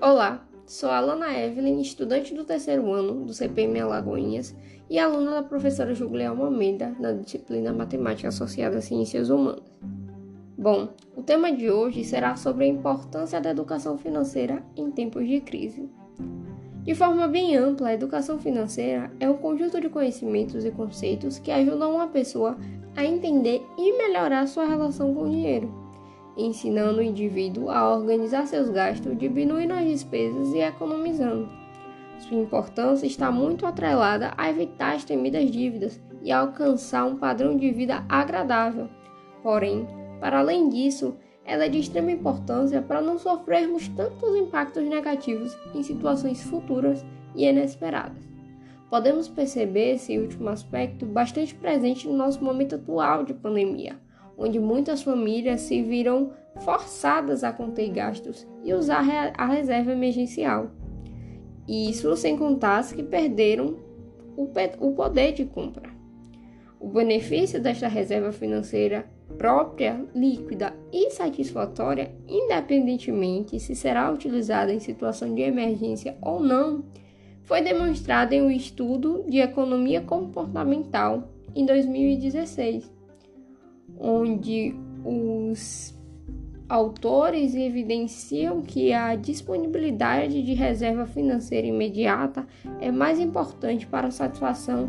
Olá, sou a Alana Evelyn, estudante do terceiro ano do CPM Alagoinhas e aluna da professora Juliana Almeida na disciplina Matemática Associada a Ciências Humanas. Bom, o tema de hoje será sobre a importância da educação financeira em tempos de crise. De forma bem ampla, a educação financeira é um conjunto de conhecimentos e conceitos que ajudam uma pessoa a entender e melhorar sua relação com o dinheiro, ensinando o indivíduo a organizar seus gastos, diminuindo as despesas e economizando. Sua importância está muito atrelada a evitar as temidas dívidas e a alcançar um padrão de vida agradável. Porém, para além disso, ela é de extrema importância para não sofrermos tantos impactos negativos em situações futuras e inesperadas. Podemos perceber esse último aspecto bastante presente no nosso momento atual de pandemia, onde muitas famílias se viram forçadas a conter gastos e usar a reserva emergencial. Isso sem contar as que perderam o poder de compra. O benefício desta reserva financeira própria, líquida e satisfatória, independentemente se será utilizada em situação de emergência ou não, foi demonstrado em um estudo de economia comportamental em 2016, onde os autores evidenciam que a disponibilidade de reserva financeira imediata é mais importante para a satisfação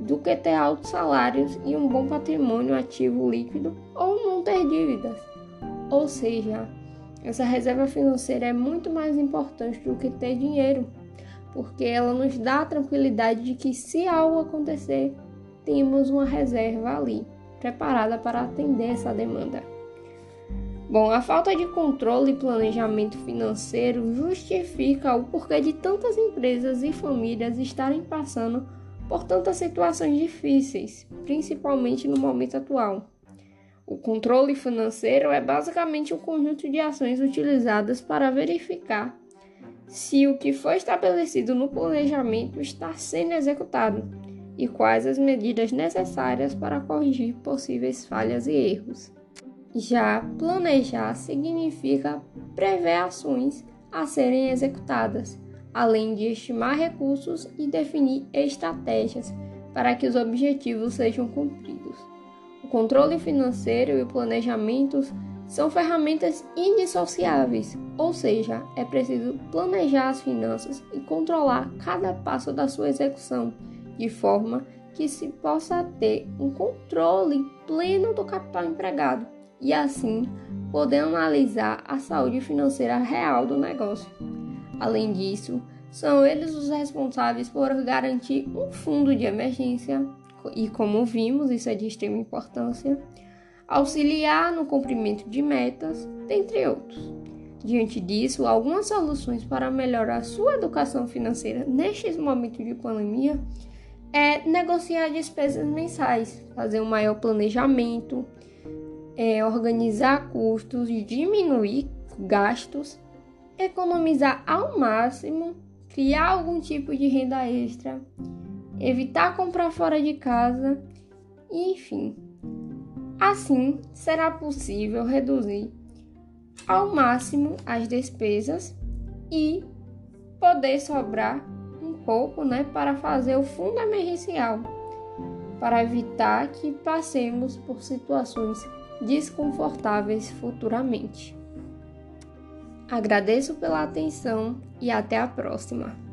do que ter altos salários e um bom patrimônio ativo líquido ou não ter dívidas. Ou seja, essa reserva financeira é muito mais importante do que ter dinheiro porque ela nos dá a tranquilidade de que se algo acontecer, temos uma reserva ali, preparada para atender essa demanda. Bom, a falta de controle e planejamento financeiro justifica o porquê de tantas empresas e famílias estarem passando por tantas situações difíceis, principalmente no momento atual. O controle financeiro é basicamente um conjunto de ações utilizadas para verificar se o que foi estabelecido no planejamento está sendo executado e quais as medidas necessárias para corrigir possíveis falhas e erros. Já planejar significa prever ações a serem executadas, além de estimar recursos e definir estratégias para que os objetivos sejam cumpridos. O controle financeiro e o planejamento são ferramentas indissociáveis, ou seja, é preciso planejar as finanças e controlar cada passo da sua execução, de forma que se possa ter um controle pleno do capital empregado e assim poder analisar a saúde financeira real do negócio. Além disso, são eles os responsáveis por garantir um fundo de emergência, e como vimos, isso é de extrema importância auxiliar no cumprimento de metas, dentre outros. Diante disso, algumas soluções para melhorar sua educação financeira nestes momentos de pandemia é negociar despesas mensais, fazer um maior planejamento, é, organizar custos, diminuir gastos, economizar ao máximo, criar algum tipo de renda extra, evitar comprar fora de casa, enfim. Assim, será possível reduzir ao máximo as despesas e poder sobrar pouco né, para fazer o fundo emergencial, para evitar que passemos por situações desconfortáveis futuramente. Agradeço pela atenção e até a próxima.